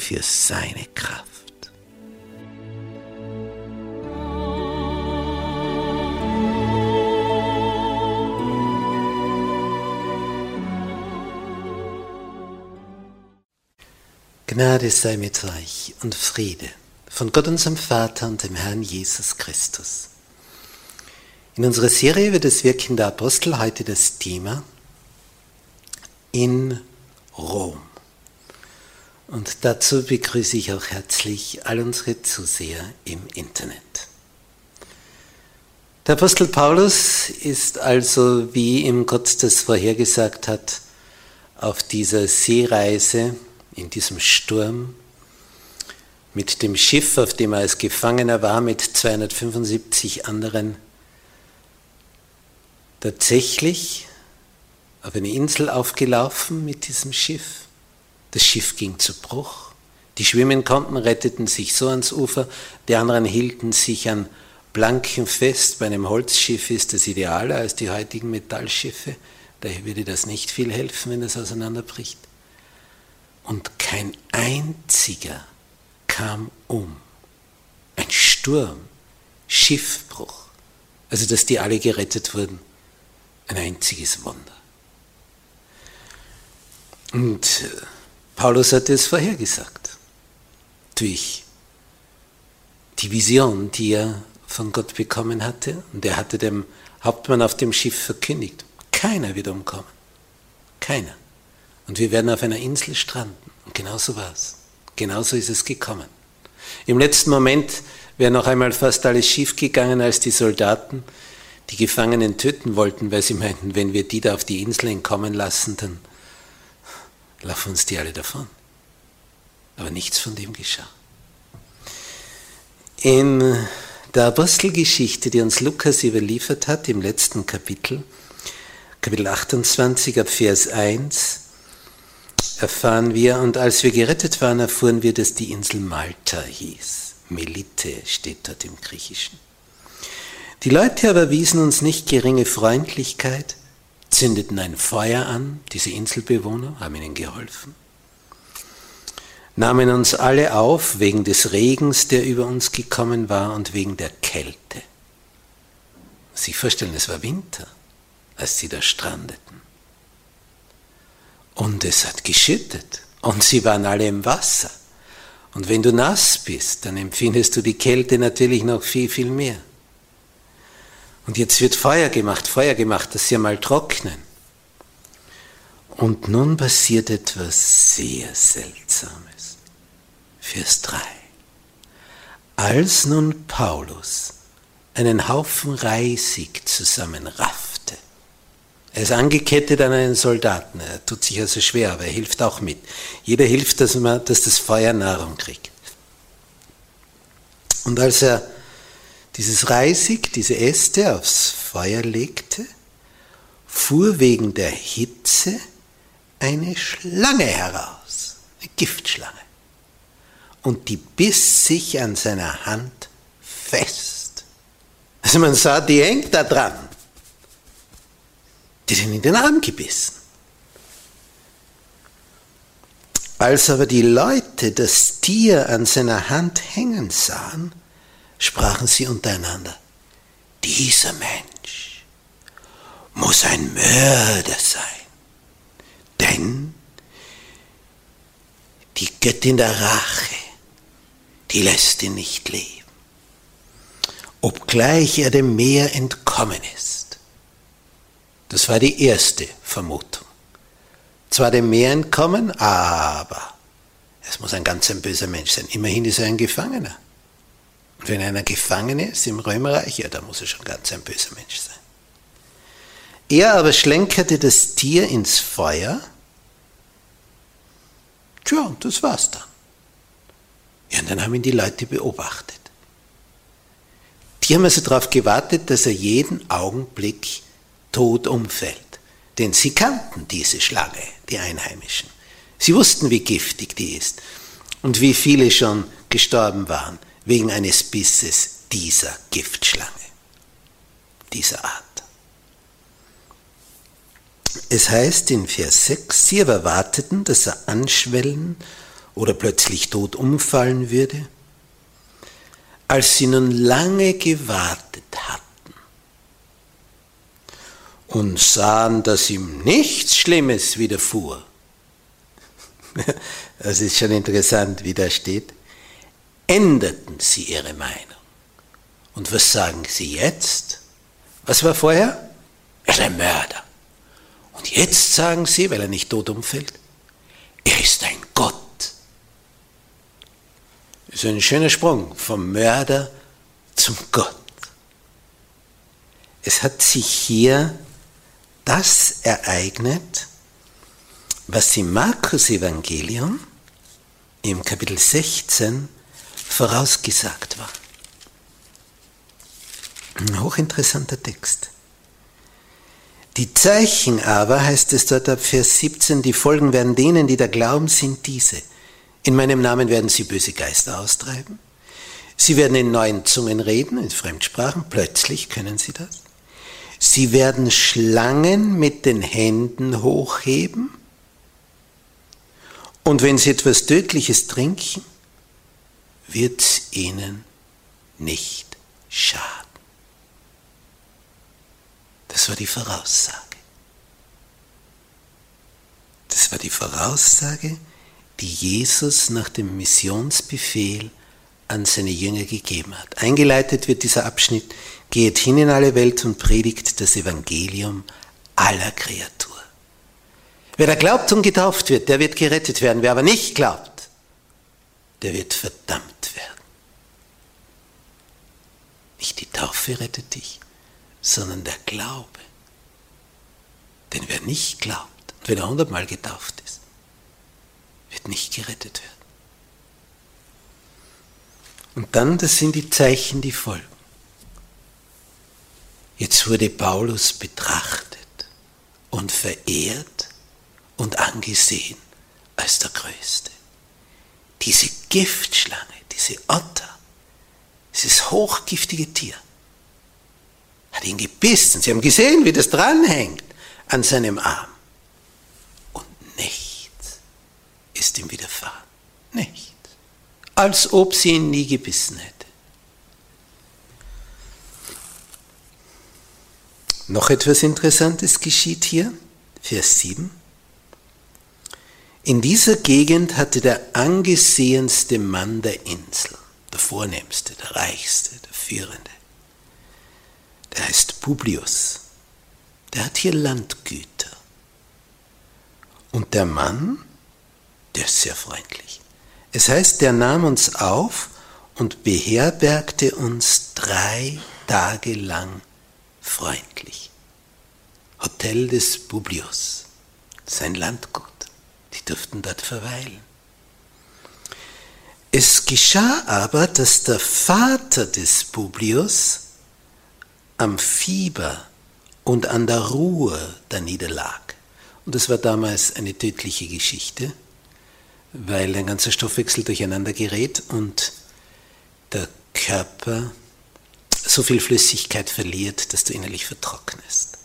Für seine Kraft. Gnade sei mit euch und Friede von Gott unserem Vater und dem Herrn Jesus Christus. In unserer Serie wird das Wirken der Apostel heute das Thema in Rom. Und dazu begrüße ich auch herzlich all unsere Zuseher im Internet. Der Apostel Paulus ist also, wie ihm Gott das vorhergesagt hat, auf dieser Seereise, in diesem Sturm, mit dem Schiff, auf dem er als Gefangener war, mit 275 anderen, tatsächlich auf eine Insel aufgelaufen mit diesem Schiff das Schiff ging zu Bruch. Die schwimmen konnten, retteten sich so ans Ufer, die anderen hielten sich an Planken fest. Bei einem Holzschiff ist das idealer als die heutigen Metallschiffe. Daher würde das nicht viel helfen, wenn es auseinanderbricht. Und kein einziger kam um. Ein Sturm, Schiffbruch. Also, dass die alle gerettet wurden. Ein einziges Wunder. Und äh, Paulus hatte es vorhergesagt. Durch die Vision, die er von Gott bekommen hatte. Und er hatte dem Hauptmann auf dem Schiff verkündigt, keiner wird umkommen. Keiner. Und wir werden auf einer Insel stranden. Und genauso war es. Genauso ist es gekommen. Im letzten Moment wäre noch einmal fast alles schief gegangen, als die Soldaten die Gefangenen töten wollten, weil sie meinten, wenn wir die da auf die Insel entkommen lassen, dann laufen uns die alle davon. Aber nichts von dem geschah. In der Apostelgeschichte, die uns Lukas überliefert hat, im letzten Kapitel, Kapitel 28 ab Vers 1, erfahren wir, und als wir gerettet waren, erfuhren wir, dass die Insel Malta hieß. Melite steht dort im Griechischen. Die Leute aber wiesen uns nicht geringe Freundlichkeit, zündeten ein Feuer an, diese Inselbewohner haben ihnen geholfen, nahmen uns alle auf wegen des Regens, der über uns gekommen war und wegen der Kälte. Sie vorstellen, es war Winter, als sie da strandeten. Und es hat geschüttet und sie waren alle im Wasser. Und wenn du nass bist, dann empfindest du die Kälte natürlich noch viel, viel mehr. Und jetzt wird Feuer gemacht, Feuer gemacht, dass sie mal trocknen. Und nun passiert etwas sehr Seltsames. Vers 3. Als nun Paulus einen Haufen Reisig zusammenraffte, er ist angekettet an einen Soldaten, er tut sich also schwer, aber er hilft auch mit. Jeder hilft, dass, man, dass das Feuer Nahrung kriegt. Und als er dieses Reisig, diese Äste aufs Feuer legte, fuhr wegen der Hitze eine Schlange heraus, eine Giftschlange. Und die biss sich an seiner Hand fest. Also man sah, die hängt da dran. Die sind in den Arm gebissen. Als aber die Leute das Tier an seiner Hand hängen sahen, sprachen sie untereinander, dieser Mensch muss ein Mörder sein, denn die Göttin der Rache, die lässt ihn nicht leben, obgleich er dem Meer entkommen ist. Das war die erste Vermutung. Zwar dem Meer entkommen, aber es muss ein ganz ein böser Mensch sein. Immerhin ist er ein Gefangener. Und wenn einer gefangen ist im Römerreich, ja, da muss er schon ganz ein böser Mensch sein. Er aber schlenkerte das Tier ins Feuer. Tja, und das war's dann. Ja, und dann haben ihn die Leute beobachtet. Die haben also darauf gewartet, dass er jeden Augenblick tot umfällt. Denn sie kannten diese Schlange, die Einheimischen. Sie wussten, wie giftig die ist und wie viele schon gestorben waren wegen eines Bisses dieser Giftschlange, dieser Art. Es heißt in Vers 6, sie aber warteten, dass er anschwellen oder plötzlich tot umfallen würde. Als sie nun lange gewartet hatten und sahen, dass ihm nichts Schlimmes widerfuhr, das ist schon interessant, wie da steht, änderten sie ihre Meinung. Und was sagen sie jetzt? Was war vorher? Er ist ein Mörder. Und jetzt sagen sie, weil er nicht tot umfällt, er ist ein Gott. Das ist ein schöner Sprung vom Mörder zum Gott. Es hat sich hier das ereignet, was im Markus Evangelium im Kapitel 16 vorausgesagt war. Ein hochinteressanter Text. Die Zeichen aber, heißt es dort ab Vers 17, die Folgen werden denen, die da glauben, sind diese. In meinem Namen werden sie böse Geister austreiben. Sie werden in neuen Zungen reden, in Fremdsprachen, plötzlich können sie das. Sie werden Schlangen mit den Händen hochheben. Und wenn sie etwas Tödliches trinken, wird ihnen nicht schaden. Das war die Voraussage. Das war die Voraussage, die Jesus nach dem Missionsbefehl an seine Jünger gegeben hat. Eingeleitet wird dieser Abschnitt, geht hin in alle Welt und predigt das Evangelium aller Kreatur. Wer da glaubt und getauft wird, der wird gerettet werden. Wer aber nicht glaubt, der wird verdammt werden. Nicht die Taufe rettet dich, sondern der Glaube. Denn wer nicht glaubt, und wenn er hundertmal getauft ist, wird nicht gerettet werden. Und dann, das sind die Zeichen, die folgen. Jetzt wurde Paulus betrachtet und verehrt und angesehen als der Größte diese Giftschlange, diese Otter, dieses hochgiftige Tier, hat ihn gebissen. Sie haben gesehen, wie das dranhängt an seinem Arm. Und nichts ist ihm widerfahren. Nichts. Als ob sie ihn nie gebissen hätte. Noch etwas Interessantes geschieht hier, Vers 7. In dieser Gegend hatte der angesehenste Mann der Insel, der vornehmste, der reichste, der führende, der heißt Publius, der hat hier Landgüter. Und der Mann, der ist sehr freundlich. Es heißt, der nahm uns auf und beherbergte uns drei Tage lang freundlich. Hotel des Publius, sein Landgut. Die durften dort verweilen. Es geschah aber, dass der Vater des Publius am Fieber und an der Ruhe da niederlag. Und das war damals eine tödliche Geschichte, weil ein ganzer Stoffwechsel durcheinander gerät und der Körper so viel Flüssigkeit verliert, dass du innerlich vertrocknest.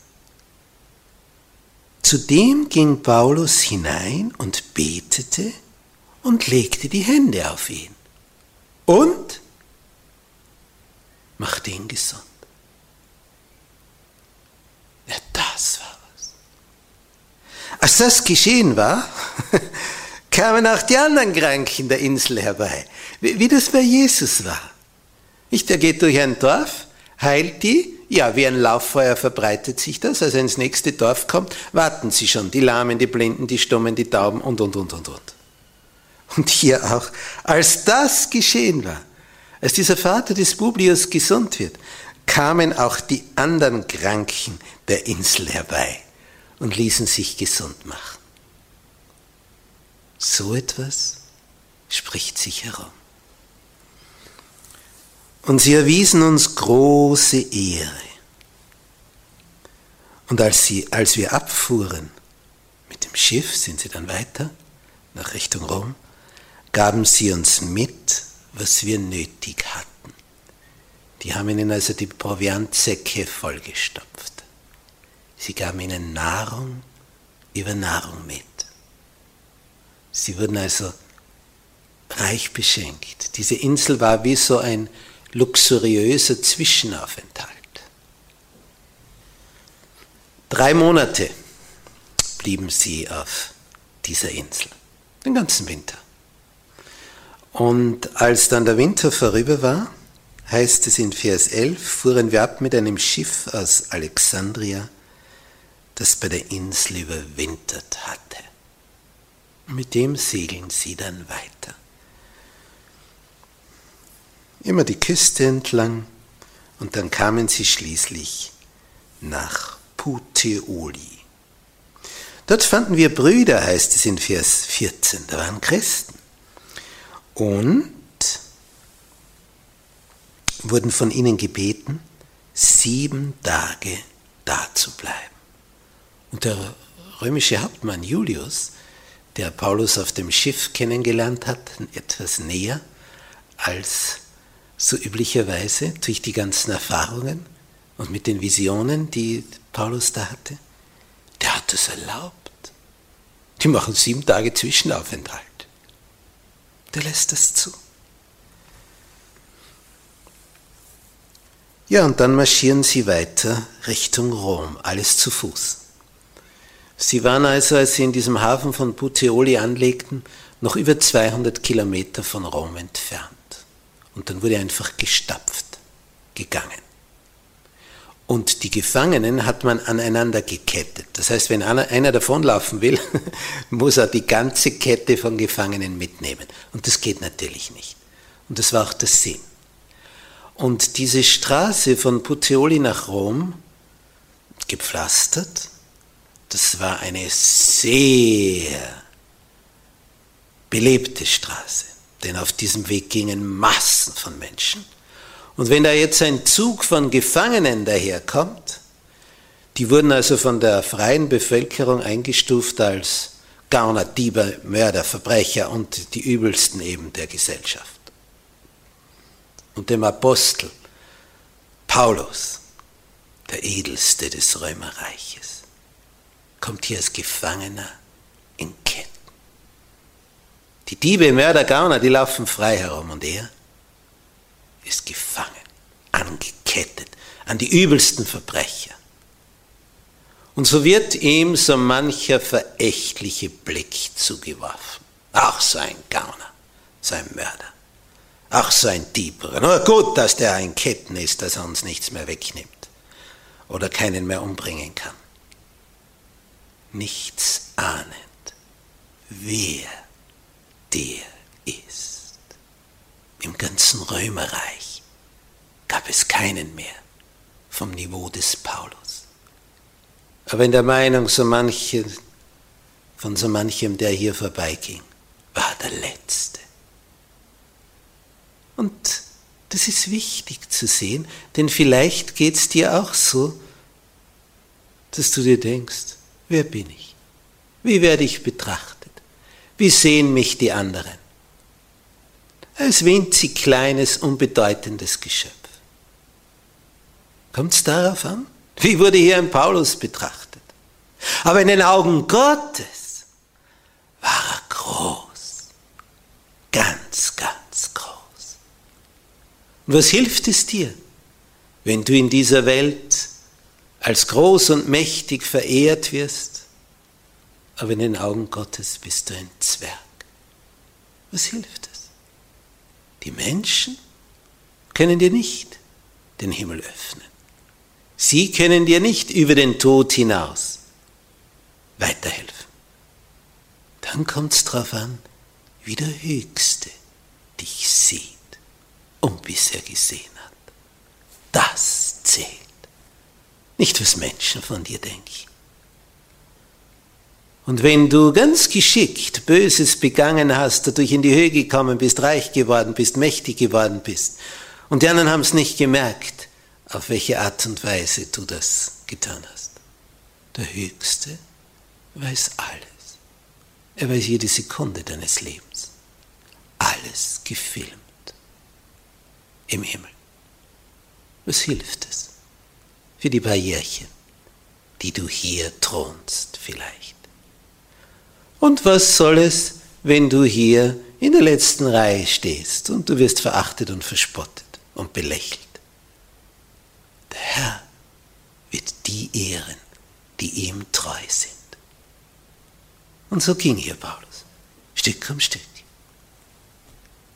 Zudem ging Paulus hinein und betete und legte die Hände auf ihn und machte ihn gesund. Ja, das war was. Als das geschehen war, kamen auch die anderen Kranken der Insel herbei, wie, das bei Jesus war. Nicht, er geht durch ein Dorf, heilt die, ja, wie ein Lauffeuer verbreitet sich das, als er ins nächste Dorf kommt, warten sie schon, die Lahmen, die Blinden, die Stummen, die Tauben und, und, und, und, und. Und hier auch, als das geschehen war, als dieser Vater des Publius gesund wird, kamen auch die anderen Kranken der Insel herbei und ließen sich gesund machen. So etwas spricht sich herum. Und sie erwiesen uns große Ehre. Und als, sie, als wir abfuhren mit dem Schiff, sind sie dann weiter nach Richtung Rom, gaben sie uns mit, was wir nötig hatten. Die haben ihnen also die Proviantsäcke vollgestopft. Sie gaben ihnen Nahrung über Nahrung mit. Sie wurden also reich beschenkt. Diese Insel war wie so ein luxuriöser Zwischenaufenthalt. Drei Monate blieben sie auf dieser Insel, den ganzen Winter. Und als dann der Winter vorüber war, heißt es in Vers 11, fuhren wir ab mit einem Schiff aus Alexandria, das bei der Insel überwintert hatte. Mit dem segeln sie dann weiter. Immer die Küste entlang und dann kamen sie schließlich nach Puteoli. Dort fanden wir Brüder, heißt es in Vers 14, da waren Christen. Und wurden von ihnen gebeten, sieben Tage da zu bleiben. Und der römische Hauptmann Julius der Paulus auf dem Schiff kennengelernt hat, etwas näher als so üblicherweise durch die ganzen Erfahrungen und mit den Visionen, die Paulus da hatte, der hat es erlaubt. Die machen sieben Tage Zwischenaufenthalt. Der lässt das zu. Ja, und dann marschieren sie weiter Richtung Rom, alles zu Fuß. Sie waren also, als sie in diesem Hafen von Puteoli anlegten, noch über 200 Kilometer von Rom entfernt. Und dann wurde einfach gestapft, gegangen. Und die Gefangenen hat man aneinander gekettet. Das heißt, wenn einer davonlaufen will, muss er die ganze Kette von Gefangenen mitnehmen. Und das geht natürlich nicht. Und das war auch der Sinn. Und diese Straße von Puteoli nach Rom, gepflastert, das war eine sehr belebte Straße, denn auf diesem Weg gingen Massen von Menschen. Und wenn da jetzt ein Zug von Gefangenen daherkommt, die wurden also von der freien Bevölkerung eingestuft als Gauner, Diebe, Mörder, Verbrecher und die übelsten eben der Gesellschaft. Und dem Apostel Paulus, der edelste des Römerreiches kommt hier als Gefangener. Die Diebe, Mörder, Gauner, die laufen frei herum und er ist gefangen, angekettet an die übelsten Verbrecher. Und so wird ihm so mancher verächtliche Blick zugeworfen. Auch so ein Gauner, so ein Mörder, auch so ein Dieber. Nur gut, dass der in Ketten ist, dass er uns nichts mehr wegnimmt oder keinen mehr umbringen kann nichts ahnend, wer der ist. Im ganzen Römerreich gab es keinen mehr vom Niveau des Paulus. Aber in der Meinung so manche, von so manchem, der hier vorbeiging, war der Letzte. Und das ist wichtig zu sehen, denn vielleicht geht es dir auch so, dass du dir denkst, Wer bin ich? Wie werde ich betrachtet? Wie sehen mich die anderen? Als winzig kleines, unbedeutendes Geschöpf. Kommt es darauf an? Wie wurde hier ein Paulus betrachtet? Aber in den Augen Gottes war er groß. Ganz, ganz groß. Und was hilft es dir, wenn du in dieser Welt als groß und mächtig verehrt wirst, aber in den Augen Gottes bist du ein Zwerg. Was hilft es? Die Menschen können dir nicht den Himmel öffnen. Sie können dir nicht über den Tod hinaus weiterhelfen. Dann kommt es darauf an, wie der Höchste dich sieht und bisher gesehen hat. Das zählt. Nicht, was Menschen von dir denken. Und wenn du ganz geschickt Böses begangen hast, dadurch in die Höhe gekommen bist, reich geworden bist, mächtig geworden bist, und die anderen haben es nicht gemerkt, auf welche Art und Weise du das getan hast. Der Höchste weiß alles. Er weiß jede Sekunde deines Lebens. Alles gefilmt. Im Himmel. Was hilft es? Für die Barrierchen, die du hier thronst vielleicht. Und was soll es, wenn du hier in der letzten Reihe stehst und du wirst verachtet und verspottet und belächelt? Der Herr wird die ehren, die ihm treu sind. Und so ging hier Paulus, Stück um Stück,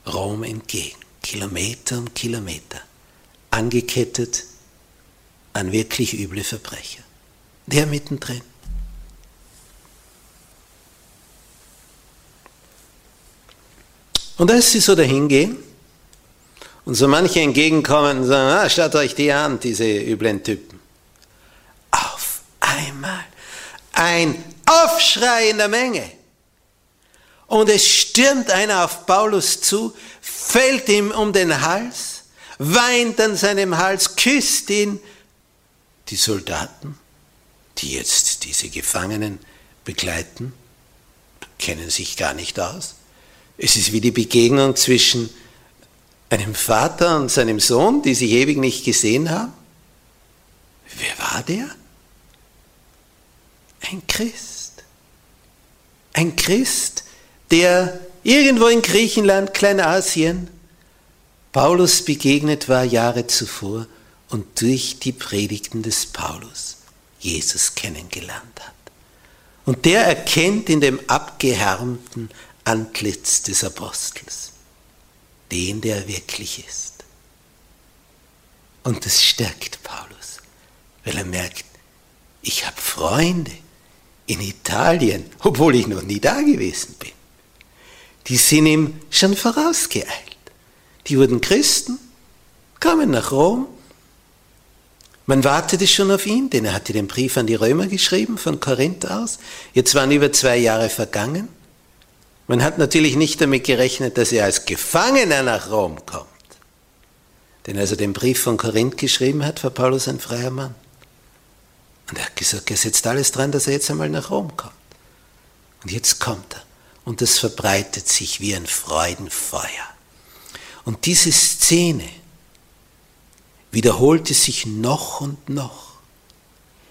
Rom entgegen, Kilometer um Kilometer, angekettet an wirklich üble Verbrecher. Der mittendrin. Und als sie so dahin gehen und so manche entgegenkommen und sagen, ah, schaut euch die an, diese üblen Typen. Auf einmal ein Aufschrei in der Menge. Und es stürmt einer auf Paulus zu, fällt ihm um den Hals, weint an seinem Hals, küsst ihn. Die Soldaten, die jetzt diese Gefangenen begleiten, kennen sich gar nicht aus. Es ist wie die Begegnung zwischen einem Vater und seinem Sohn, die sich ewig nicht gesehen haben. Wer war der? Ein Christ. Ein Christ, der irgendwo in Griechenland, Kleinasien, Paulus begegnet war Jahre zuvor und durch die Predigten des Paulus Jesus kennengelernt hat. Und der erkennt in dem abgehärmten Antlitz des Apostels den, der wirklich ist. Und das stärkt Paulus, weil er merkt, ich habe Freunde in Italien, obwohl ich noch nie da gewesen bin. Die sind ihm schon vorausgeeilt. Die wurden Christen, kamen nach Rom. Man wartete schon auf ihn, denn er hatte den Brief an die Römer geschrieben, von Korinth aus. Jetzt waren über zwei Jahre vergangen. Man hat natürlich nicht damit gerechnet, dass er als Gefangener nach Rom kommt. Denn als er den Brief von Korinth geschrieben hat, war Paulus ein freier Mann. Und er hat gesagt, er setzt alles dran, dass er jetzt einmal nach Rom kommt. Und jetzt kommt er. Und es verbreitet sich wie ein Freudenfeuer. Und diese Szene wiederholte sich noch und noch.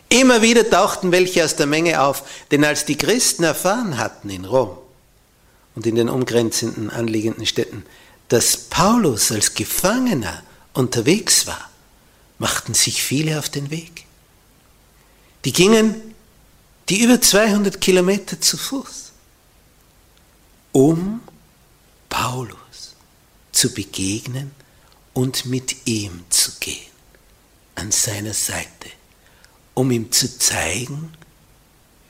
Immer wieder tauchten welche aus der Menge auf, denn als die Christen erfahren hatten in Rom, und in den umgrenzenden anliegenden Städten, dass Paulus als Gefangener unterwegs war, machten sich viele auf den Weg. Die gingen die über 200 Kilometer zu Fuß, um Paulus zu begegnen und mit ihm zu gehen, an seiner Seite, um ihm zu zeigen,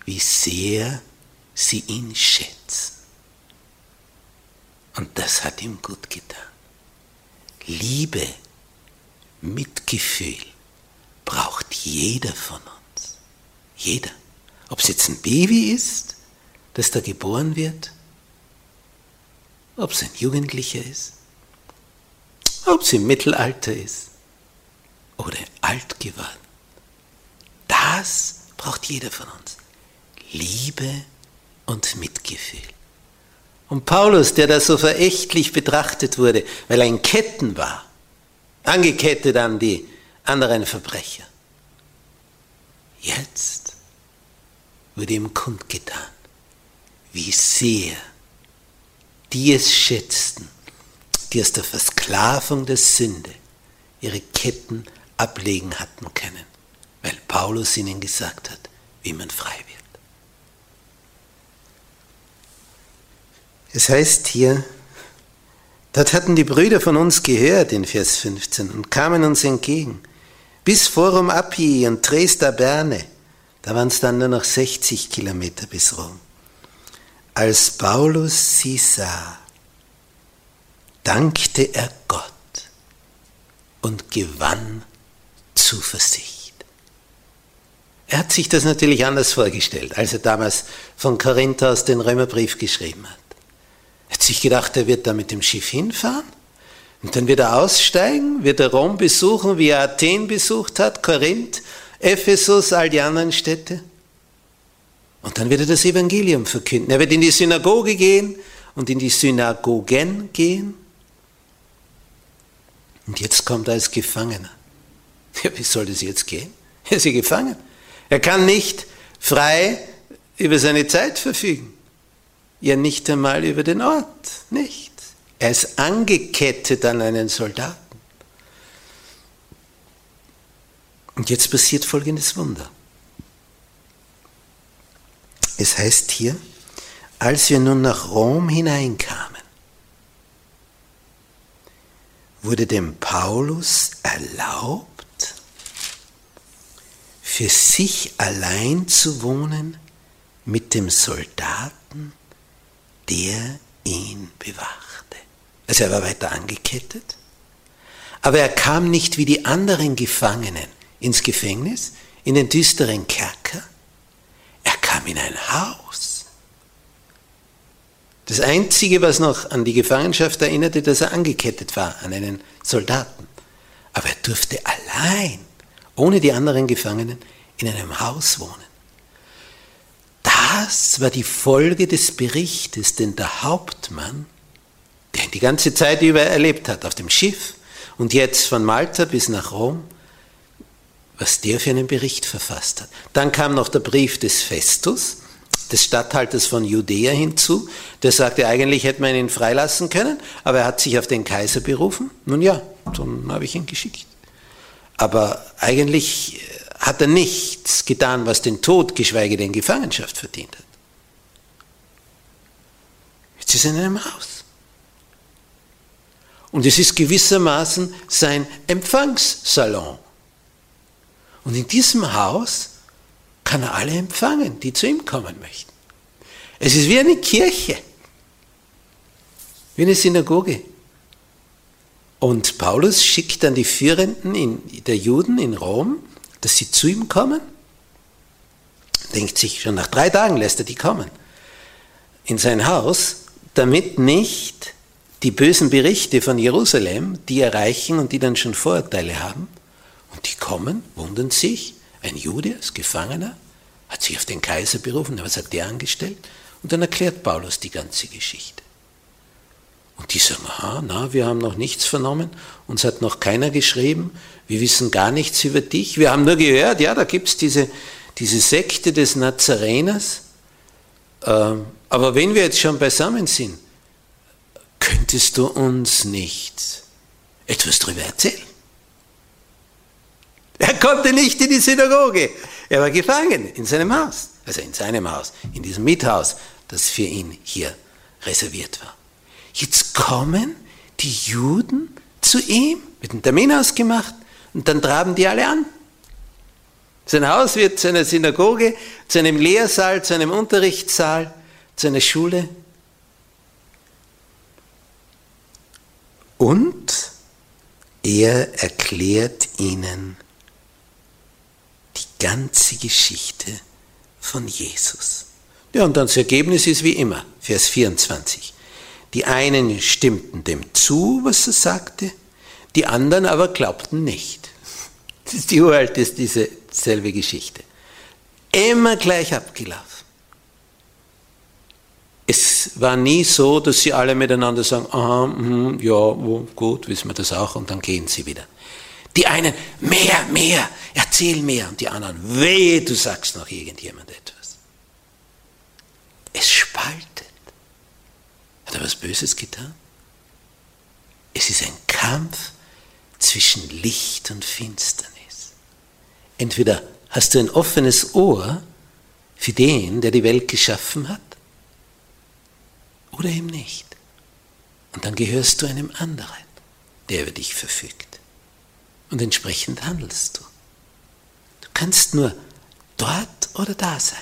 wie sehr sie ihn schätzen. Und das hat ihm gut getan. Liebe, Mitgefühl braucht jeder von uns. Jeder. Ob es jetzt ein Baby ist, das da geboren wird, ob es ein Jugendlicher ist, ob es im Mittelalter ist oder alt geworden. Das braucht jeder von uns. Liebe und Mitgefühl. Und Paulus, der da so verächtlich betrachtet wurde, weil er in Ketten war, angekettet an die anderen Verbrecher. Jetzt wurde ihm kundgetan, wie sehr die es schätzten, die aus der Versklavung der Sünde ihre Ketten ablegen hatten können, weil Paulus ihnen gesagt hat, wie man frei wird. Es heißt hier Dort hatten die Brüder von uns gehört in Vers 15 und kamen uns entgegen. Bis Forum Appii und Dresda Berne, da waren es dann nur noch 60 Kilometer bis Rom. Als Paulus sie sah, dankte er Gott und gewann Zuversicht. Er hat sich das natürlich anders vorgestellt, als er damals von Korinth aus den Römerbrief geschrieben hat. Er hat sich gedacht, er wird da mit dem Schiff hinfahren und dann wird er aussteigen, wird er Rom besuchen, wie er Athen besucht hat, Korinth, Ephesus, all die anderen Städte. Und dann wird er das Evangelium verkünden. Er wird in die Synagoge gehen und in die Synagogen gehen. Und jetzt kommt er als Gefangener. Ja, wie soll das jetzt gehen? Er ist ja gefangen. Er kann nicht frei über seine Zeit verfügen. Ja, nicht einmal über den Ort. Nicht. Er ist angekettet an einen Soldaten. Und jetzt passiert folgendes Wunder. Es heißt hier, als wir nun nach Rom hineinkamen, wurde dem Paulus erlaubt, für sich allein zu wohnen mit dem Soldaten, der ihn bewachte. Also er war weiter angekettet, aber er kam nicht wie die anderen Gefangenen ins Gefängnis, in den düsteren Kerker, er kam in ein Haus. Das Einzige, was noch an die Gefangenschaft erinnerte, dass er angekettet war an einen Soldaten. Aber er durfte allein ohne die anderen Gefangenen in einem Haus wohnen. Das war die Folge des Berichtes, den der Hauptmann, der ihn die ganze Zeit über erlebt hat, auf dem Schiff und jetzt von Malta bis nach Rom, was der für einen Bericht verfasst hat. Dann kam noch der Brief des Festus, des Statthalters von Judäa hinzu, der sagte, eigentlich hätte man ihn freilassen können, aber er hat sich auf den Kaiser berufen. Nun ja, dann habe ich ihn geschickt. Aber eigentlich hat er nichts getan, was den Tod, geschweige denn Gefangenschaft verdient hat. Jetzt ist er in einem Haus. Und es ist gewissermaßen sein Empfangssalon. Und in diesem Haus kann er alle empfangen, die zu ihm kommen möchten. Es ist wie eine Kirche, wie eine Synagoge. Und Paulus schickt dann die Führenden in, der Juden in Rom, dass sie zu ihm kommen. Denkt sich, schon nach drei Tagen lässt er die kommen. In sein Haus, damit nicht die bösen Berichte von Jerusalem, die erreichen und die dann schon Vorurteile haben. Und die kommen, wundern sich, ein Jude als Gefangener, hat sich auf den Kaiser berufen, was hat der angestellt? Und dann erklärt Paulus die ganze Geschichte. Und die sagen, aha, na, wir haben noch nichts vernommen, uns hat noch keiner geschrieben, wir wissen gar nichts über dich, wir haben nur gehört, ja, da gibt es diese, diese Sekte des Nazareners, ähm, aber wenn wir jetzt schon beisammen sind, könntest du uns nicht etwas darüber erzählen? Er konnte nicht in die Synagoge, er war gefangen in seinem Haus, also in seinem Haus, in diesem Miethaus, das für ihn hier reserviert war. Jetzt kommen die Juden zu ihm, mit einem Termin ausgemacht, und dann traben die alle an. Sein Haus wird zu einer Synagoge, zu einem Lehrsaal, zu einem Unterrichtssaal, zu einer Schule. Und er erklärt ihnen die ganze Geschichte von Jesus. Ja, und dann das Ergebnis ist wie immer, Vers 24. Die einen stimmten dem zu, was er sagte, die anderen aber glaubten nicht. Das ist die uralt ist diese selbe Geschichte. Immer gleich abgelaufen. Es war nie so, dass sie alle miteinander sagen, aha, mh, ja, gut, wissen wir das auch, und dann gehen sie wieder. Die einen, mehr, mehr, erzähl mehr, und die anderen, wehe, du sagst noch irgendjemand etwas. Es spaltet. Hat er was Böses getan? Es ist ein Kampf zwischen Licht und Finsternis. Entweder hast du ein offenes Ohr für den, der die Welt geschaffen hat, oder eben nicht. Und dann gehörst du einem anderen, der über dich verfügt. Und entsprechend handelst du. Du kannst nur dort oder da sein.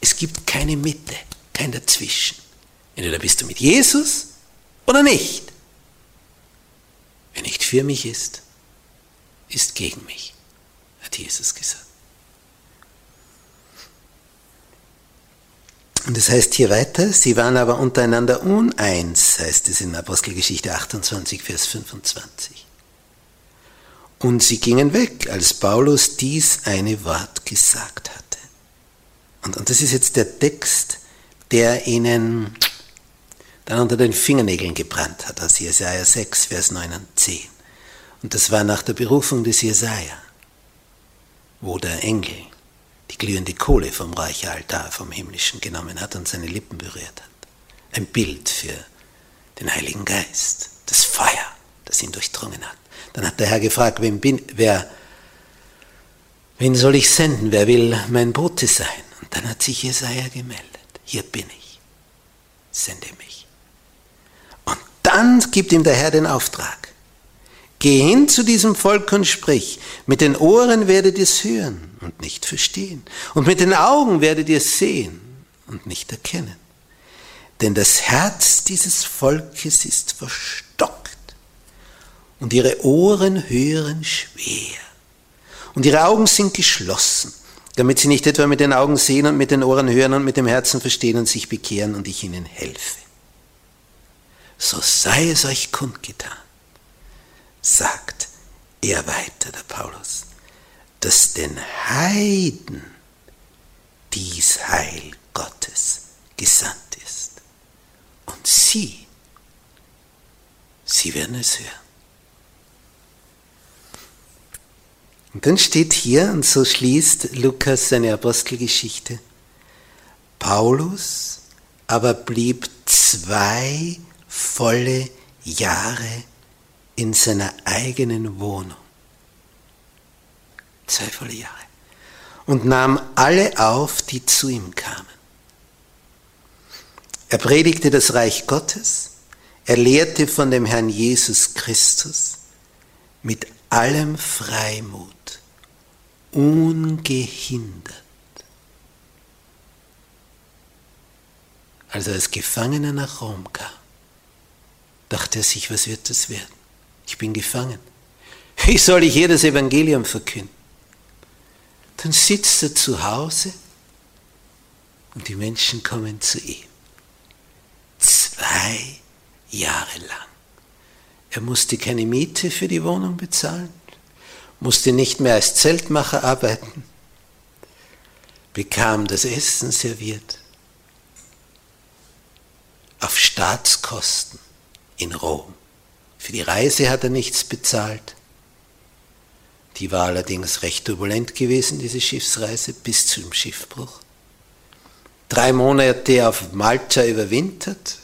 Es gibt keine Mitte, kein Dazwischen. Entweder bist du mit Jesus oder nicht. Wer nicht für mich ist, ist gegen mich, hat Jesus gesagt. Und es das heißt hier weiter, sie waren aber untereinander uneins, heißt es in Apostelgeschichte 28, Vers 25. Und sie gingen weg, als Paulus dies eine Wort gesagt hatte. Und, und das ist jetzt der Text, der ihnen dann unter den Fingernägeln gebrannt hat, aus Jesaja 6, Vers 9 und 10. Und das war nach der Berufung des Jesaja, wo der Engel die glühende Kohle vom Reichealtar vom Himmlischen genommen hat und seine Lippen berührt hat. Ein Bild für den Heiligen Geist, das Feuer, das ihn durchdrungen hat. Dann hat der Herr gefragt, wen, bin, wer, wen soll ich senden? Wer will mein Bote sein? Und dann hat sich Jesaja gemeldet. Hier bin ich. Sende mich. Dann gibt ihm der Herr den Auftrag. Geh hin zu diesem Volk und sprich, mit den Ohren werdet ihr es hören und nicht verstehen, und mit den Augen werdet ihr es sehen und nicht erkennen. Denn das Herz dieses Volkes ist verstockt und ihre Ohren hören schwer und ihre Augen sind geschlossen, damit sie nicht etwa mit den Augen sehen und mit den Ohren hören und mit dem Herzen verstehen und sich bekehren und ich ihnen helfe. So sei es euch kundgetan sagt er weiter, der Paulus, dass den Heiden dies Heil Gottes gesandt ist. Und sie, sie werden es hören. Und dann steht hier, und so schließt Lukas seine Apostelgeschichte, Paulus aber blieb zwei volle Jahre in seiner eigenen Wohnung. Zwei volle Jahre. Und nahm alle auf, die zu ihm kamen. Er predigte das Reich Gottes, er lehrte von dem Herrn Jesus Christus mit allem Freimut, ungehindert. Als er als Gefangener nach Rom kam, dachte er sich, was wird das werden? Ich bin gefangen. Wie soll ich hier das Evangelium verkünden? Dann sitzt er zu Hause und die Menschen kommen zu ihm. Zwei Jahre lang. Er musste keine Miete für die Wohnung bezahlen, musste nicht mehr als Zeltmacher arbeiten, bekam das Essen serviert auf Staatskosten in Rom. Für die Reise hat er nichts bezahlt. Die war allerdings recht turbulent gewesen, diese Schiffsreise, bis zum Schiffbruch. Drei Monate auf Malta überwintert,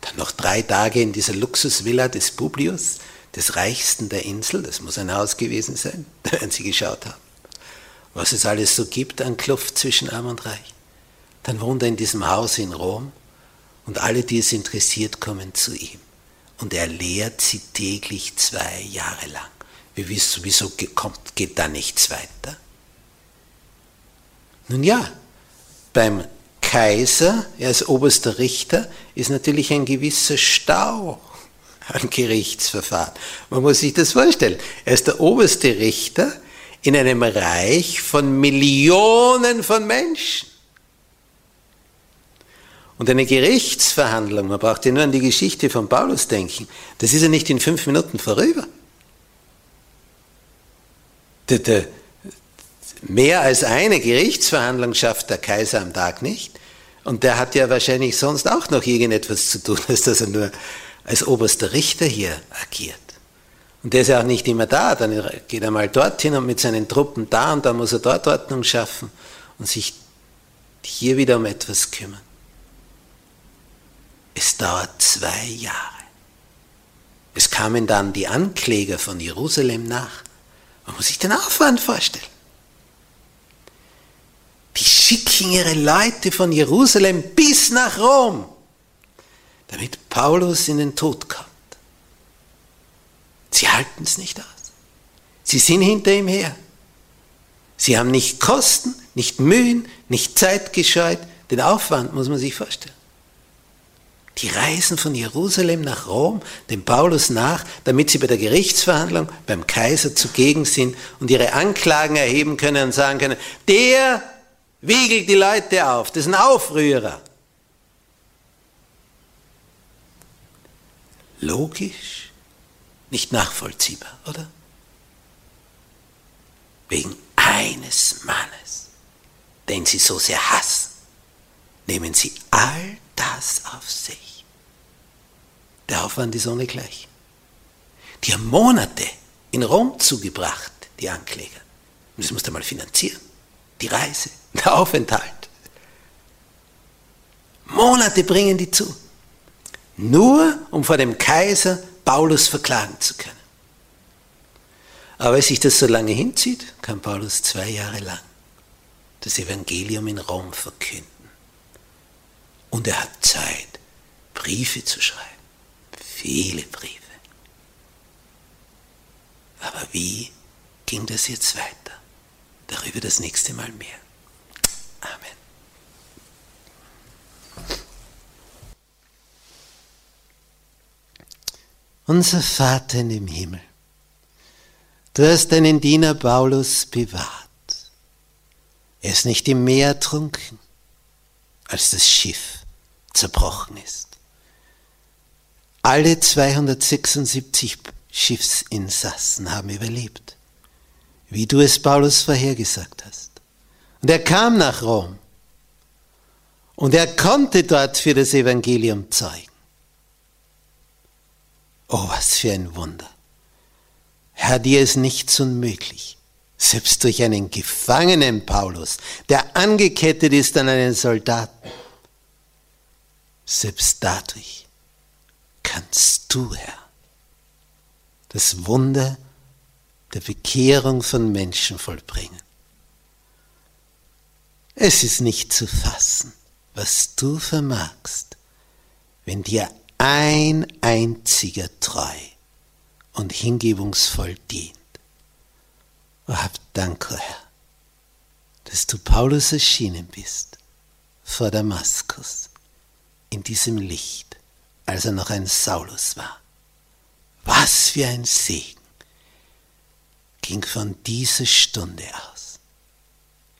dann noch drei Tage in dieser Luxusvilla des Publius, des reichsten der Insel, das muss ein Haus gewesen sein, werden sie geschaut haben, was es alles so gibt an Kluft zwischen Arm und Reich. Dann wohnt er in diesem Haus in Rom und alle, die es interessiert, kommen zu ihm und er lehrt sie täglich zwei Jahre lang. Wieso, wieso kommt, geht da nichts weiter? Nun ja, beim Kaiser, er ist oberster Richter, ist natürlich ein gewisser Stau an Gerichtsverfahren. Man muss sich das vorstellen. Er ist der oberste Richter in einem Reich von Millionen von Menschen. Und eine Gerichtsverhandlung, man braucht ja nur an die Geschichte von Paulus denken, das ist ja nicht in fünf Minuten vorüber. Mehr als eine Gerichtsverhandlung schafft der Kaiser am Tag nicht. Und der hat ja wahrscheinlich sonst auch noch irgendetwas zu tun, als dass er nur als oberster Richter hier agiert. Und der ist ja auch nicht immer da, dann geht er mal dorthin und mit seinen Truppen da und dann muss er dort Ordnung schaffen und sich hier wieder um etwas kümmern. Es dauert zwei Jahre. Es kamen dann die Ankläger von Jerusalem nach. Man muss sich den Aufwand vorstellen. Die schicken ihre Leute von Jerusalem bis nach Rom. damit Paulus in den Tod kommt. Sie halten es nicht aus. Sie sind hinter ihm her. Sie haben nicht Kosten, nicht Mühen, nicht Zeit gescheut. Den Aufwand muss man sich vorstellen. Die reisen von Jerusalem nach Rom, dem Paulus nach, damit sie bei der Gerichtsverhandlung beim Kaiser zugegen sind und ihre Anklagen erheben können und sagen können, der wiegelt die Leute auf, das ist ein Aufrührer. Logisch, nicht nachvollziehbar, oder? Wegen eines Mannes, den sie so sehr hassen, nehmen sie all das auf sich. Der Aufwand ist ohne gleich. Die haben Monate in Rom zugebracht, die Ankläger. Und das musste mal finanzieren. Die Reise, der Aufenthalt. Monate bringen die zu. Nur um vor dem Kaiser Paulus verklagen zu können. Aber weil sich das so lange hinzieht, kann Paulus zwei Jahre lang das Evangelium in Rom verkünden. Und er hat Zeit, Briefe zu schreiben. Viele Briefe. Aber wie ging das jetzt weiter? Darüber das nächste Mal mehr. Amen. Unser Vater dem Himmel Du hast deinen Diener Paulus bewahrt. Er ist nicht im Meer ertrunken, als das Schiff zerbrochen ist. Alle 276 Schiffsinsassen haben überlebt, wie du es Paulus vorhergesagt hast. Und er kam nach Rom und er konnte dort für das Evangelium zeugen. Oh, was für ein Wunder. Herr, dir ist nichts unmöglich. Selbst durch einen Gefangenen, Paulus, der angekettet ist an einen Soldaten. Selbst dadurch kannst du, Herr, das Wunder der Bekehrung von Menschen vollbringen. Es ist nicht zu fassen, was du vermagst, wenn dir ein einziger treu und hingebungsvoll dient. Oh, hab Dank, oh Herr, dass du Paulus erschienen bist vor Damaskus in diesem Licht, als er noch ein Saulus war. Was für ein Segen ging von dieser Stunde aus.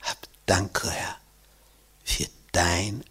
Hab Dank, Herr, für dein